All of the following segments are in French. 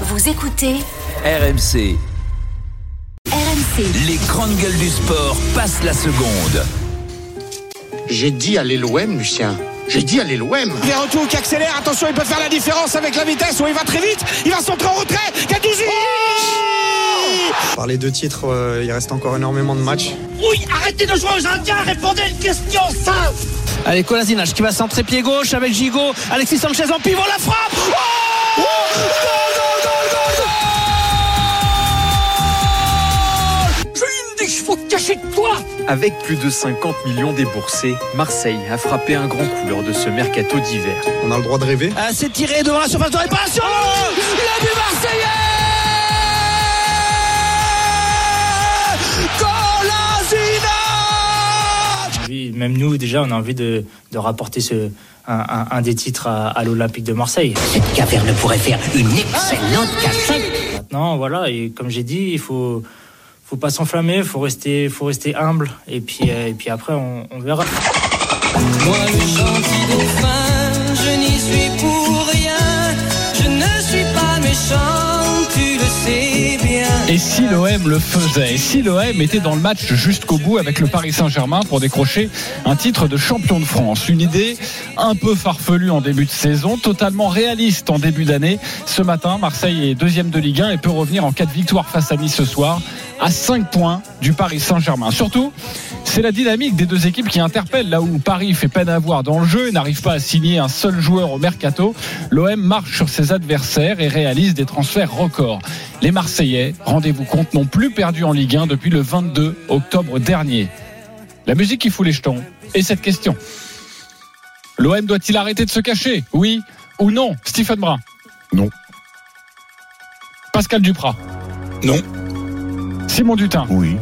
Vous écoutez RMC, RMC. les grandes gueules du sport passent la seconde. J'ai dit aller l'OM, Lucien. J'ai dit aller l'OM. Verretou qui accélère, attention, il peut faire la différence avec la vitesse, où il va très vite, il va centrer en retrait, Gattuso Par les deux titres, euh, il reste encore énormément de matchs. Oui, arrêtez de jouer aux Indiens, répondez à une question simple Allez, Kolasinac qui va centrer pied gauche avec Gigot. Alexis Sanchez en pivot, la frappe Oh Goal, qu'il faut te cacher de toi Avec plus de 50 millions déboursés, Marseille a frappé un grand coup lors de ce mercato d'hiver. On a le droit de rêver. Ah, C'est tiré devant la surface de réparation Le but marseillais Kolasinac envie- même nous déjà on a envie de, de rapporter ce, un, un- un des titres à, à l'Olympique de Marseille. Cette caverne pourrait faire une excellente cachette. Maintenant voilà et comme j'ai dit il faut faut pas s'enflammer, faut rester faut rester humble et puis euh, et puis après on, on verra. Moi le gentil dauphin, je n'y suis pour rien. Je ne suis pas méchant, tu le sais bien. Et si l'OM le faisait Et si l'OM était dans le match jusqu'au bout avec le Paris Saint-Germain pour décrocher un titre de champion de France? Une idée un peu farfelue en début de saison, totalement réaliste en début d'année. Ce matin, Marseille est deuxième de Ligue 1 et peut revenir en cas de victoire face à Nice ce soir à 5 points du Paris Saint-Germain. Surtout, c'est la dynamique des deux équipes qui interpelle. Là où Paris fait peine à voir dans le jeu et n'arrive pas à signer un seul joueur au mercato, l'OM marche sur ses adversaires et réalise des transferts records. Les Marseillais, rendez-vous compte, n'ont plus perdu en Ligue 1 depuis le 22 octobre dernier. La musique qui fout les jetons. Et cette question. L'OM doit-il arrêter de se cacher? Oui ou non? Stephen Brun Non. Pascal Duprat Non. Simon Dutin Oui.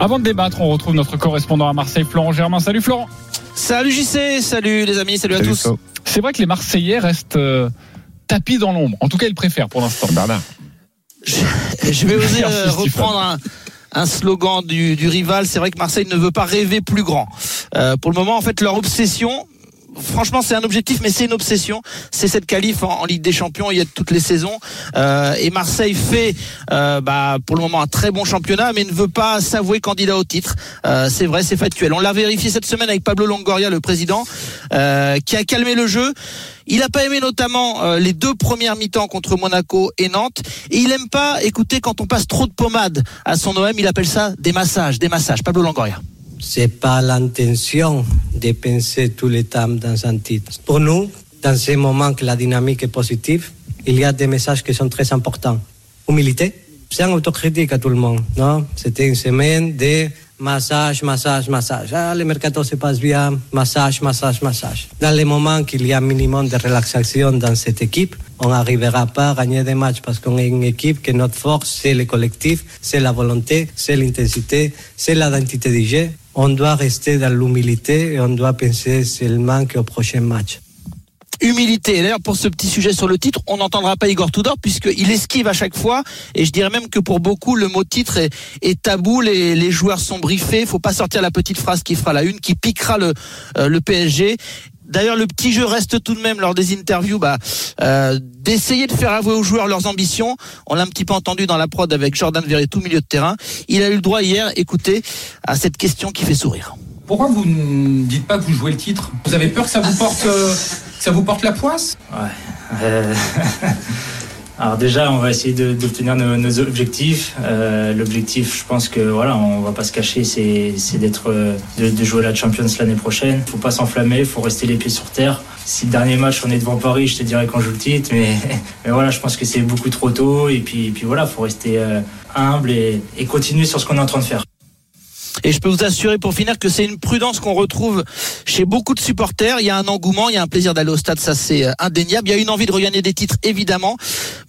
Avant de débattre, on retrouve notre correspondant à Marseille, Florent Germain. Salut Florent Salut JC, salut les amis, salut, à tous. C'est vrai que les Marseillais restent euh, tapis dans l'ombre. En tout cas, ils préfèrent pour l'instant. Bernard. Je, je vais oser Merci, euh, reprendre un, un slogan du, du rival. C'est vrai que Marseille ne veut pas rêver plus grand. Euh, pour le moment, en fait, leur obsession. Franchement, c'est un objectif, mais c'est une obsession. C'est cette qualif en, Ligue des Champions. Il y a toutes les saisons, Euh, et Marseille fait, euh, bah, pour le moment, un très bon championnat, mais ne veut pas s'avouer candidat au titre. Euh, c'est vrai, c'est factuel. On l'a vérifié cette semaine avec Pablo Longoria, le président, qui a calmé le jeu. Il n'a pas aimé notamment les deux premières mi-temps contre Monaco et Nantes. Et il aime pas écouter quand on passe trop de pommade à son OM. Il appelle ça des massages, des massages. Pablo Longoria. C'est pas l'intention de penser tout le temps dans un titre. Pour nous, dans ces moments que la dynamique est positive, il y a des messages qui sont très importants. Humilité, c'est un autocritique à tout le monde, non? C'était une semaine de massage, massage, massage. Ah, le mercato se passe bien, massage, massage, massage. Dans les moments qu'il y a un minimum de relaxation dans cette équipe, on n'arrivera pas à gagner des matchs parce qu'on est une équipe que notre force, c'est le collectif, c'est la volonté, c'est l'intensité, c'est l'identité du jeu. On doit rester dans l'humilité et on doit penser seulement qu'au prochain match. Humilité. D'ailleurs, pour ce petit sujet sur le titre, on n'entendra pas Igor Tudor puisqu'il esquive à chaque fois. Et je dirais même que pour beaucoup, le mot titre est, tabou. Les, joueurs sont briefés. Faut pas sortir la petite phrase qui fera la une, qui piquera le, euh, le PSG. D'ailleurs, le petit jeu reste tout de même lors des interviews, bah, euh, d'essayer de faire avouer aux joueurs leurs ambitions. On l'a un petit peu entendu dans la prod avec Jordan Verretou, milieu de terrain. Il a eu le droit hier, écoutez, à cette question qui fait sourire. Pourquoi vous ne dites pas que vous jouez le titre? Vous avez peur que ça vous porte, euh, que ça vous porte la poisse? Ouais. Euh, Alors déjà, on va essayer d'obtenir nos, objectifs. Euh, L'objectif, je pense que voilà, on va pas se cacher, c'est c'est d'être, euh, de, de jouer la Champions l'année prochaine. Faut pas s'enflammer, faut rester les pieds sur terre. Si le dernier match on est devant Paris, je te dirais qu'on joue le titre, mais, mais voilà, je pense que c'est beaucoup trop tôt. Et puis, et puis voilà, faut rester euh, humble et, et continuer sur ce qu'on est en train de faire. Et je peux vous assurer pour finir que c'est une prudence qu'on retrouve chez beaucoup de supporters. Il y a un engouement, il y a un plaisir d'aller au stade, ça c'est euh, indéniable. Il y a une envie de regagner des titres évidemment,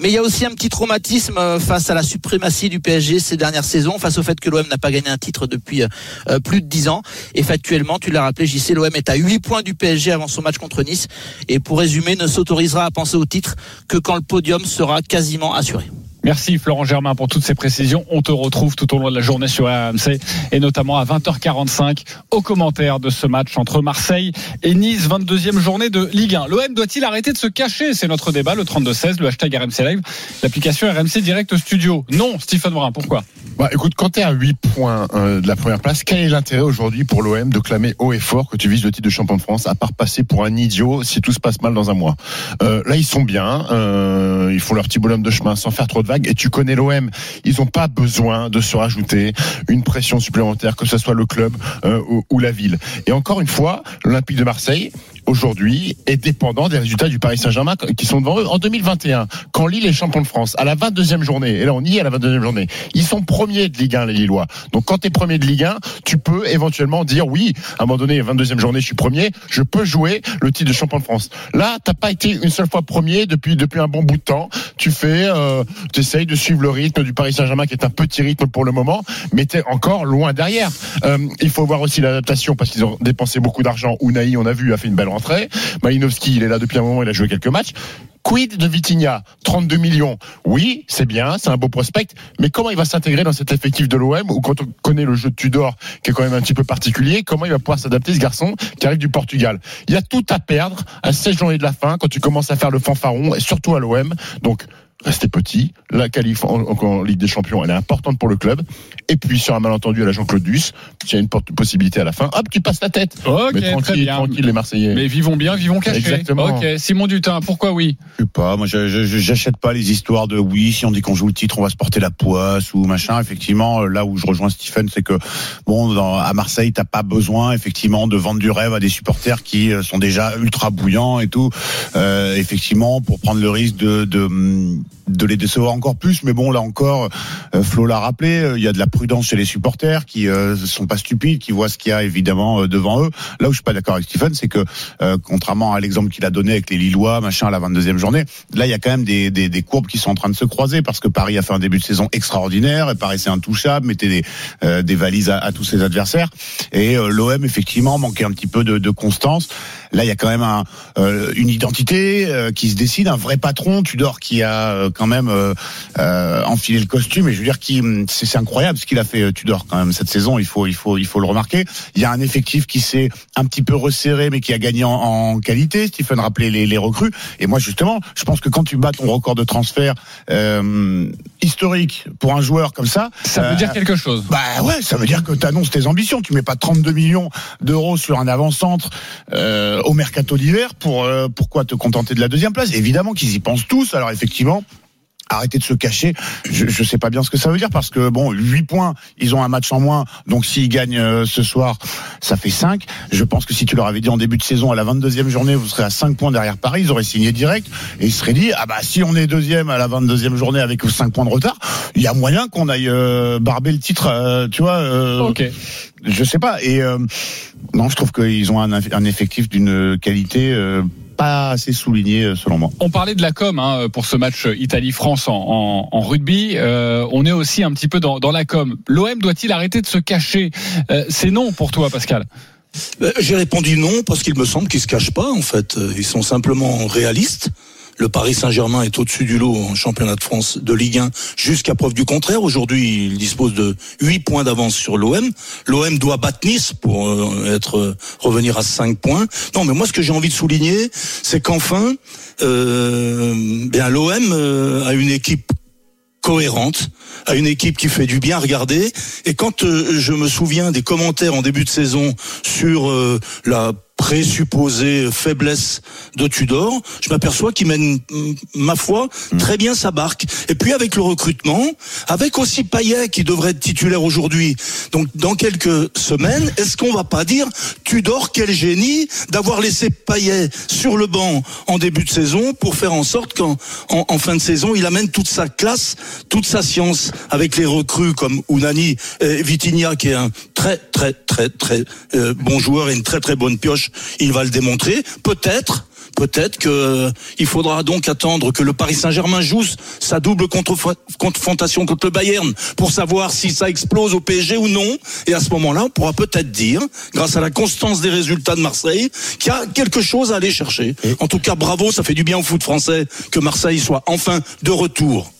mais il y a aussi un petit traumatisme euh, face à la suprématie du PSG ces dernières saisons, face au fait que l'OM n'a pas gagné un titre depuis euh, plus de 10 ans. Et factuellement, tu l'as rappelé, JC, l'OM est à 8 points du PSG avant son match contre Nice. Et pour résumer, ne s'autorisera à penser au titre que quand le podium sera quasiment assuré. Merci Florent Germain pour toutes ces précisions. On te retrouve tout au long de la journée sur RMC et notamment à 20h45 au commentaire de ce match entre Marseille et Nice, 22e journée de Ligue 1. L'OM doit-il arrêter de se cacher? C'est notre débat, le 32-16, le hashtag RMC Live, l'application RMC Direct Studio. Non, Stephen Brun, pourquoi? Bah, écoute, quand tu es à 8 points euh, de la première place, quel est l'intérêt aujourd'hui pour l'OM de clamer haut et fort que tu vises le titre de champion de France, à part passer pour un idiot si tout se passe mal dans un mois? Euh, Là, ils sont bien, euh, ils font leur petit bonhomme de chemin sans faire trop de et tu connais l'OM, ils n'ont pas besoin de se rajouter une pression supplémentaire, que ce soit le club euh, ou la ville. Et encore une fois, l'Olympique de Marseille, aujourd'hui est dépendant des résultats du Paris Saint-Germain qui sont devant eux. En 2021, quand Lille est champion de France, à la 22e journée, et là on y est à la 22e journée, ils sont premiers de Ligue 1, les Lillois. Donc quand tu es premier de Ligue 1, tu peux éventuellement dire oui, à un moment donné, 22e journée, je suis premier, je peux jouer le titre de champion de France. Là, t'as pas été une seule fois premier depuis depuis un bon bout de temps. Tu fais, euh, tu essayes de suivre le rythme du Paris Saint-Germain qui est un petit rythme pour le moment, mais t'es encore loin derrière. Euh, il faut voir aussi l'adaptation parce qu'ils ont dépensé beaucoup d'argent. Unai, on a vu, a fait une belle rentrée. Malinowski, il est là depuis un moment, il a joué quelques matchs. Quid de Vitinha? 32 millions. Oui, c'est bien, c'est un beau prospect, mais comment il va s'intégrer dans cet effectif de l'OM ou quand on connaît le jeu de Tudor, qui est quand même un petit peu particulier, comment il va pouvoir s'adapter ce garçon qui arrive du Portugal? Il y a tout à perdre à 16 journées de la fin quand tu commences à faire le fanfaron et surtout à l'OM. Donc restez petit. La qualif en, Ligue des Champions, elle est importante pour le club. Et puis sur un malentendu à la Jean-Claude Duss, s'il y a une possibilité à la fin, hop, tu passes la tête. Ok, Mais tranquille, très bien. tranquille les Marseillais. Mais vivons bien, vivons cachés. Exactement. Ok, Simon Dutin, pourquoi oui? Je sais pas, moi je- je- je- j'achète pas les histoires de oui, si on dit qu'on joue le titre, on va se porter la poisse ou machin. Effectivement, euh, là où je rejoins Stephen, c'est que bon, dans- à Marseille, t'as pas besoin effectivement de vendre du rêve à des supporters qui euh, sont déjà ultra bouillants et tout. Euh, effectivement, pour prendre le risque de, de de les décevoir encore plus, mais bon là encore, euh, Flo l'a rappelé, euh, il y a de la prudence chez les supporters qui euh, sont pas stupides, qui voient ce qu'il y a évidemment euh, devant eux. Là où je suis pas d'accord avec Stephen, c'est que euh, contrairement à l'exemple qu'il a donné avec les Lillois, machin à la 22e journée, là il y a quand même des, des, des courbes qui sont en train de se croiser parce que Paris a fait un début de saison extraordinaire, et paraissait intouchable, mettait des, euh, des valises à, à tous ses adversaires, et l'OM effectivement manquait un petit peu de, de constance. Là il y a quand même un, euh, une identité euh, qui se décide, un vrai patron, Tudor qui a euh, quand même euh, euh, enfilé le costume, et je veux dire qui c'est c'est incroyable ce qu'il a fait Tudor quand même cette saison, il faut il faut il faut le remarquer. Il y a un effectif qui s'est un petit peu resserré mais qui a gagné en, en qualité. Stephen rappelait les, les recrues et moi justement, je pense que quand tu bats ton record de transfert euh, historique pour un joueur comme ça, Ça veut dire quelque chose. bah ouais, ça veut dire que tu annonces tes ambitions. Tu mets pas 32 millions d'euros sur un avant-centre euh, au mercato d'hiver euh, pourquoi te contenter de la deuxième place? Évidemment qu'ils y pensent tous. Alors effectivement. Arrêtez de se cacher. Je, je sais pas bien ce que ça veut dire parce que bon, 8 points, ils ont un match en moins. Donc s'ils gagnent euh, ce soir, ça fait 5. Je pense que si tu leur avais dit en début de saison à la 22e journée, vous serez à 5 points derrière Paris, ils auraient signé direct et ils seraient dit ah bah si on est deuxième à la 22e journée avec 5 points de retard, il y a moyen qu'on aille euh, barber le titre, euh, tu vois. euh, Ok. je sais pas. Et euh, non, je trouve qu'ils ont un, un effectif d'une qualité euh, pas assez soulignée euh, selon moi. On parlait de la com hein, pour ce match Italie-France en, en- en rugby. Euh, on est aussi un petit peu dans, dans la com. L'OM doit-il arrêter de se cacher Euh, C'est non pour toi, Pascal? Euh, J'ai répondu non parce qu'il me semble qu'ils se cachent pas en fait. Euh, Ils sont simplement réalistes. Le Paris Saint-Germain est au-dessus du lot en championnat de France de Ligue 1 jusqu'à preuve du contraire. Aujourd'hui, il dispose de 8 points d'avance sur l'OM. L'OM doit battre Nice pour euh, être euh, revenir à 5 points. Non, mais moi ce que j'ai envie de souligner, c'est qu'enfin, euh, bien l'OM euh, a une équipe cohérente, à une équipe qui fait du bien regarder. Et quand je me souviens des commentaires en début de saison sur euh, la présupposée faiblesse de Tudor, je m'aperçois qu'il mène, mm, ma foi, très bien sa barque. Et puis avec le recrutement, avec aussi Payet qui devrait être titulaire aujourd'hui, donc dans quelques semaines, est-ce qu'on va pas dire Tudor, quel génie d'avoir laissé Payet sur le banc en début de saison pour faire en sorte qu'en en, en fin de saison, il amène toute sa classe, toute sa science avec les recrues comme Unani et Vitinha qui est un très très très très euh, bon joueur et une très très bonne pioche, il va le démontrer. Peut-être Peut-être que euh, il faudra donc attendre que le Paris Saint-Germain joue sa double confrontation contre le Bayern pour savoir si ça explose au PSG ou non. Et à ce moment-là, on pourra peut-être dire, grâce à la constance des résultats de Marseille, qu'il y a quelque chose à aller chercher. En tout cas, bravo, ça fait du bien au foot français que Marseille soit enfin de retour.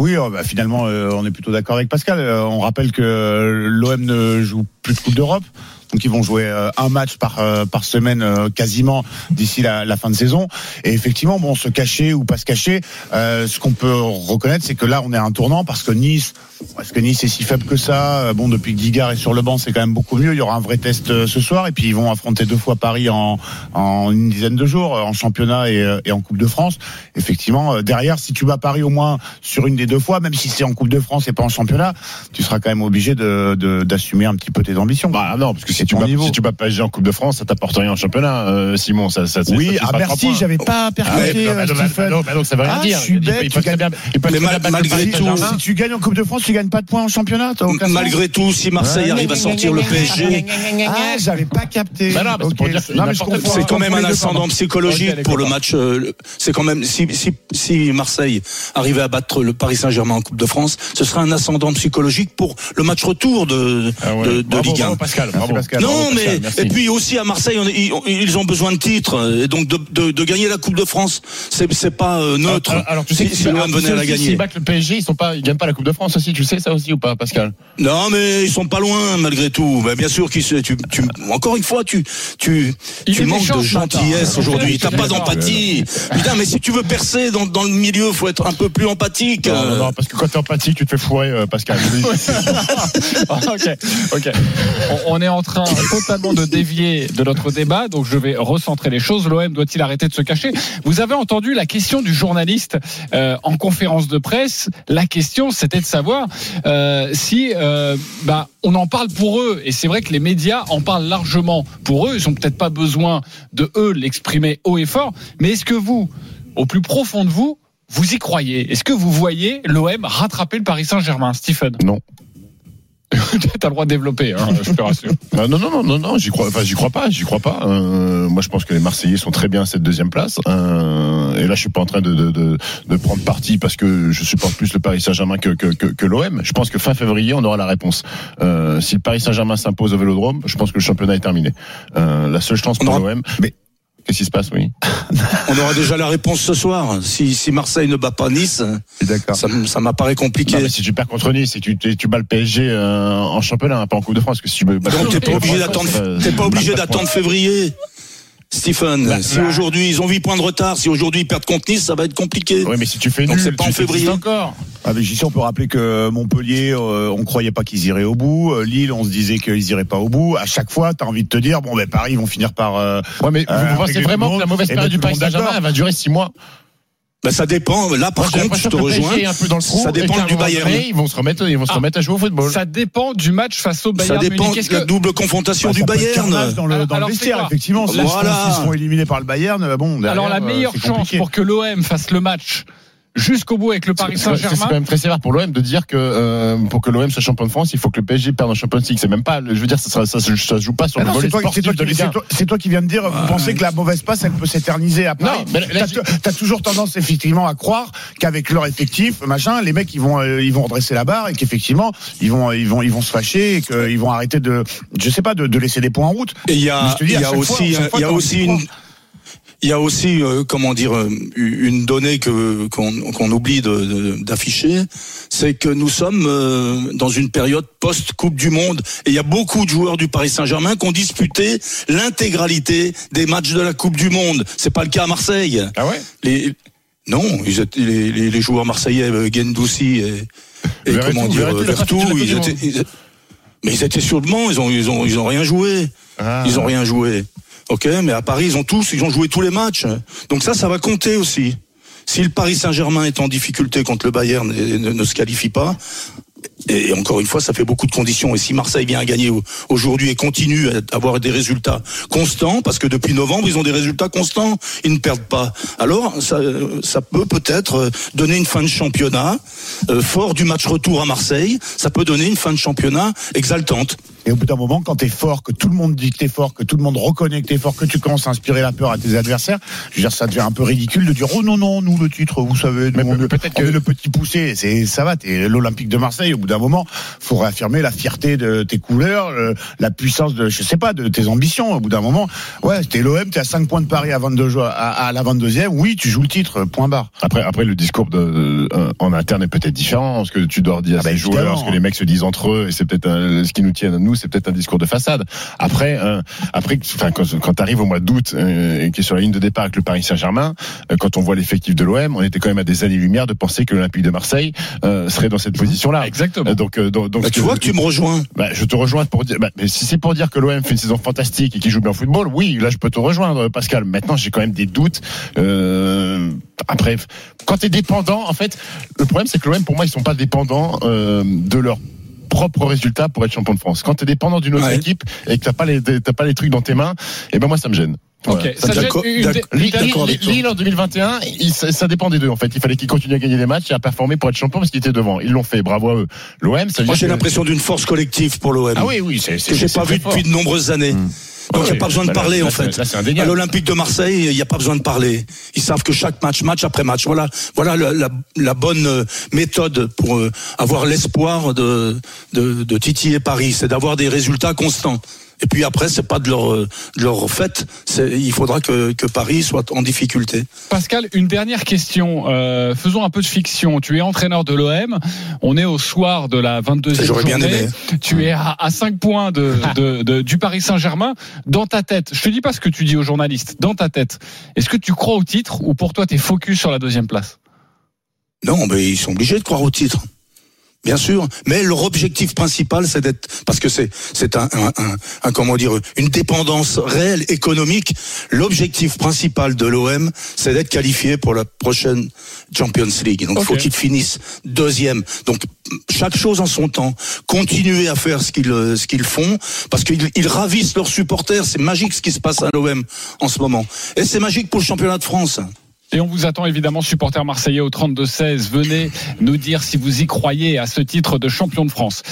Oui, oh, bah, finalement, euh, on est plutôt d'accord avec Pascal. Euh, on rappelle que euh, l'OM ne joue plus de Coupe d'Europe. Donc ils vont jouer euh, un match par euh, par semaine euh, quasiment d'ici la, la fin de saison. Et effectivement, bon, se cacher ou pas se cacher, euh, ce qu'on peut reconnaître, c'est que là, on est à un tournant parce que Nice, est-ce que Nice est si faible que ça Bon, depuis que Guigard est sur le banc, c'est quand même beaucoup mieux. Il y aura un vrai test ce soir, et puis ils vont affronter deux fois Paris en en une dizaine de jours, en championnat et, et en Coupe de France. Effectivement, derrière, si tu bats Paris au moins sur une des deux fois, même si c'est en Coupe de France et pas en championnat, tu seras quand même obligé de de- d'assumer un petit peu tes ambitions. Bah non, parce que tu, ton bats, niveau. si tu bats PSG en Coupe de France, ça t'apporte rien en championnat, euh, Simon. Ça, ça, ça- Oui, ça ah pas merci, j'avais pas Ah percuté, ouais, non, euh, bah, bah, Stephen. non, bah, donc ça veut rien Ah, dire. je suis Il peut- bête, il tu peut gagnes- il peut Mais mal- malgré tout. Si tu gagnes en Coupe de France, tu gagnes pas de points en championnat. Malgré tout, si Marseille arrive à sortir le PSG, Ah, j'avais pas capté. Non, mais c'est quand même un ascendant psychologique pour le match. euh, C'est quand même si, si, si Marseille arrivait à battre le Paris Saint-Germain en Coupe de France, ce serait un ascendant psychologique pour le match retour de, Ah Ligue 1. bravo, Pascal. Pascal. Non, mais Pascal, et puis aussi à Marseille, on est- ils, ils ont besoin de titres et donc de, de, de gagner la Coupe de France, c'est c'est pas euh, neutre. Alors, alors, tu sais si, que si l'OM venait à la gagner. battent le PSG, ils sont pas, ils gagnent pas la Coupe de France aussi. Tu sais ça aussi ou pas, Pascal? Non, mais ils sont pas loin malgré tout. Ben, bien sûr qu'ils tu, tu, encore une fois, tu, tu, Il tu manques de gentillesse aujourd'hui. T'as pas d'empathie. Putain, mais si tu veux percer dans, dans le milieu, faut être un peu plus empathique. non, non, Euh, non, parce que quand t'es empathique, tu te fais fourrer, euh, Pascal. ok, ok. On, on est en train totalement de dévier de notre débat, donc je vais recentrer les choses. L'OM doit-il arrêter de se cacher? Vous avez entendu la question du journaliste euh, en conférence de presse. La question, c'était de savoir euh, si, euh, bah, on en parle pour eux, et c'est vrai que les médias en parlent largement pour eux. Ils ont peut-être pas besoin de eux l'exprimer haut et fort, mais est-ce que vous, au plus profond de vous, vous y croyez? Est-ce que vous voyez l'OM rattraper le Paris Saint-Germain, Stephen? Non. T'as le droit de développer, hein, je te rassure. Non, non, non, non, non, non, j'y crois, enfin, j'y crois pas, j'y crois pas. Euh, moi, je pense que les Marseillais sont très bien à cette deuxième place. Euh, et là, je suis pas en train de, de, de, de prendre parti parce que je supporte plus le Paris Saint-Germain que, que, que, que l'OM. Je pense que fin février, on aura la réponse. Euh, si le Paris Saint-Germain s'impose au Vélodrome, je pense que le championnat est terminé. Euh, la seule chance pour l'OM, mais qu'est-ce qui se passe, oui on aura déjà la réponse ce soir. Si, si Marseille ne bat pas Nice, ça, ça m'apparaît compliqué. Non, mais si tu perds contre Nice et tu, tu, tu bats le PSG euh, en championnat, pas en Coupe de France, que si tu veux battre Donc t'es pas obligé PSG, d'attendre, t'es pas obligé d'attendre février. Stephen, Bah, si bah. aujourd'hui ils ont 8 points de retard, si aujourd'hui ils perdent contre Nice, ça va être compliqué. Oui, mais si tu fais Donc nul, c'est pas tu en février. encore. Avec JC, on peut rappeler que Montpellier, euh, on croyait pas qu'ils iraient au bout. Euh, Lille, on se disait qu'ils iraient pas au bout. À chaque fois, t'as envie de te dire, bon, ben Paris, ils vont finir par. Euh, Ouais, mais euh, vous pensez régler vraiment que la mauvaise Eh période ben, du tout le Paris Saint-Germain, va durer six mois Ben, ça dépend. Là, par contre, je te rejoins. est un peu dans le trou Ça dépend du Bayern. donné, Ils vont se remettre, ils vont se Ah. remettre à jouer au football. Ça dépend du match face au Bayern Ça dépend de la que double confrontation Bah, du Bayern. dans le, dans le Alors, vestiaire, effectivement. Voilà. se font- s'ils se font éliminer par le Bayern, euh, bon, derrière, alors la euh, meilleure chance compliqué. pour que l'OM fasse le match jusqu'au bout avec le Paris C'est- C'est quand Saint-Germain même très sévère pour l'OM de dire que euh, pour que l'OM soit champion de France, il faut que le PSG perde en Champions League. C'est même pas, je veux dire, ça, ça, se- ça se joue pas sur Ah le non, volet c'est toi, c'est sportif toi de qui- Ligue c'est 1. toi- c'est toi qui viens de dire, vous pensez que la mauvaise passe, elle peut s'éterniser à Paris. Non, mais T'as- toujours tendance effectivement à croire qu'avec leur effectif, machin, les mecs ils vont euh, ils vont redresser la barre et qu'effectivement ils vont ils vont ils vont se fâcher et qu'ils vont arrêter de je sais pas de, de laisser des points en route. Et il y a, je te dis, il y a aussi, il y a aussi une. Il y a aussi, euh, comment dire, euh, une donnée que qu'on oublie d'afficher, c'est que nous sommes euh, dans une période post Coupe du Monde et il y a beaucoup de joueurs du Paris Saint-Germain qui ont disputé l'intégralité des matchs de la Coupe du Monde. C'est pas le cas à Marseille. Ah ouais? Les non, ils étaient, les, les, les joueurs marseillais, Gendouzi et, et comment dire, ils étaient, ils- mais ils étaient sur le banc, ils ont, ils ont, ils ont rien joué. Ah. Ils ont rien joué. Ok, mais à Paris, ils ont tous, ils ont joué tous les matchs. Donc ça, ça va compter aussi. Si le Paris Saint-Germain est en difficulté contre le Bayern et ne, ne se qualifie pas, et encore une fois, ça fait beaucoup de conditions. Et si Marseille vient à gagner au- aujourd'hui et continue à avoir des résultats constants, parce que depuis novembre, ils ont des résultats constants, ils ne perdent pas. Alors, ça, ça peut peut-être donner une fin de championnat, euh, fort du match retour à Marseille, ça peut donner une fin de championnat exaltante. Et au bout d'un moment, quand t'es fort, que tout le monde dit que t'es fort, que tout le monde reconnaît que t'es fort, que tu commences à inspirer la peur à tes adversaires, je veux dire, ça devient un peu ridicule de dire oh non non, nous le titre, vous savez, nous, on, peut-être que le petit poussé, c'est ça va, t'es l'Olympique de Marseille. Au bout d'un moment, faut réaffirmer la fierté de tes couleurs, le- la puissance de, je sais pas, de tes ambitions. Au bout d'un moment, ouais, t'es l'OM, t'es à 5 points de Paris à 22 jou- à, à la 22e, oui, tu joues le titre, point barre. Après, après le discours de, euh, en interne est peut-être différent. Ce que tu dois dire à Ah bah, ces joueurs, ce que les mecs se disent entre eux, et c'est peut-être un- ce qui nous tient à nous, c'est peut-être un discours de façade. Après, euh, après, enfin, quand, quand t'arrives au mois d'août euh, et qui est sur la ligne de départ avec le Paris Saint-Germain, euh, quand on voit l'effectif de l'OM, on était quand même à des années-lumière de penser que l'Olympique de Marseille euh, serait dans cette position-là. Exactement. donc, euh, donc, donc, Bah, tu vois que tu me rejoins. bah, je te rejoins pour dire, bah, mais si c'est pour dire que l'OM fait une saison fantastique et qu'il joue bien au football, oui, là je peux te rejoindre, Pascal. Maintenant, j'ai quand même des doutes. Euh, après, quand t'es dépendant, en fait, le problème c'est que l'OM, pour moi, ils sont pas dépendants euh, de leur propres résultats pour être champion de France. Quand t'es dépendant d'une autre Ouais. équipe et que t'as pas les t'as pas les trucs dans tes mains, et ben moi ça me gêne. Ok, Voilà, ça Lille, en 2021, il- ça, ça dépend des deux en fait. Il fallait qu'ils continuent à gagner des matchs et à performer pour être champion parce qu'ils étaient devant. Ils l'ont fait, bravo à eux. L'OM, ça Moi, j'ai l'impression d'une force collective pour l'OM. Ah oui, oui, c'est que j'ai pas vu fort. depuis de nombreuses années. Donc il n'y a pas besoin de parler en fait. À l'Olympique de Marseille, il n'y a pas besoin de parler. Ils savent que chaque match, match après match, voilà, voilà la, la- la bonne euh, méthode pour euh, avoir l'espoir de, de, de titiller Paris, c'est d'avoir des résultats constants. Et puis après, c'est pas de leur euh, de leur. C'est- Il faudra que, que Paris soit en difficulté. Pascal, une dernière question. Euh, faisons un peu de fiction. Tu es entraîneur de l'OM. On est au soir de la 22e J'aurais bien journée. aimé. Tu es à, à 5 points de, de- de- du Paris Saint-Germain. Dans ta tête, je te dis pas ce que tu dis aux journalistes. Dans ta tête, est-ce que tu crois au titre ou pour toi tu es focus sur la deuxième place? Non, mais ils sont obligés de croire au titre. Bien sûr, mais leur objectif principal, c'est d'être, parce que c'est c'est un, un, un- un- comment dire, une dépendance réelle économique. L'objectif principal de l'OM, c'est d'être qualifié pour la prochaine Champions League. Donc, il faut qu'ils finissent deuxième. Donc, chaque chose en son temps. Continuer à faire ce qu'ils ce qu'ils font, parce qu'ils ils ravissent leurs supporters. C'est magique ce qui se passe à l'OM en ce moment, et c'est magique pour le championnat de France. Et on vous attend évidemment, supporters marseillais au 32-16. Venez nous dire si vous y croyez à ce titre de champion de France.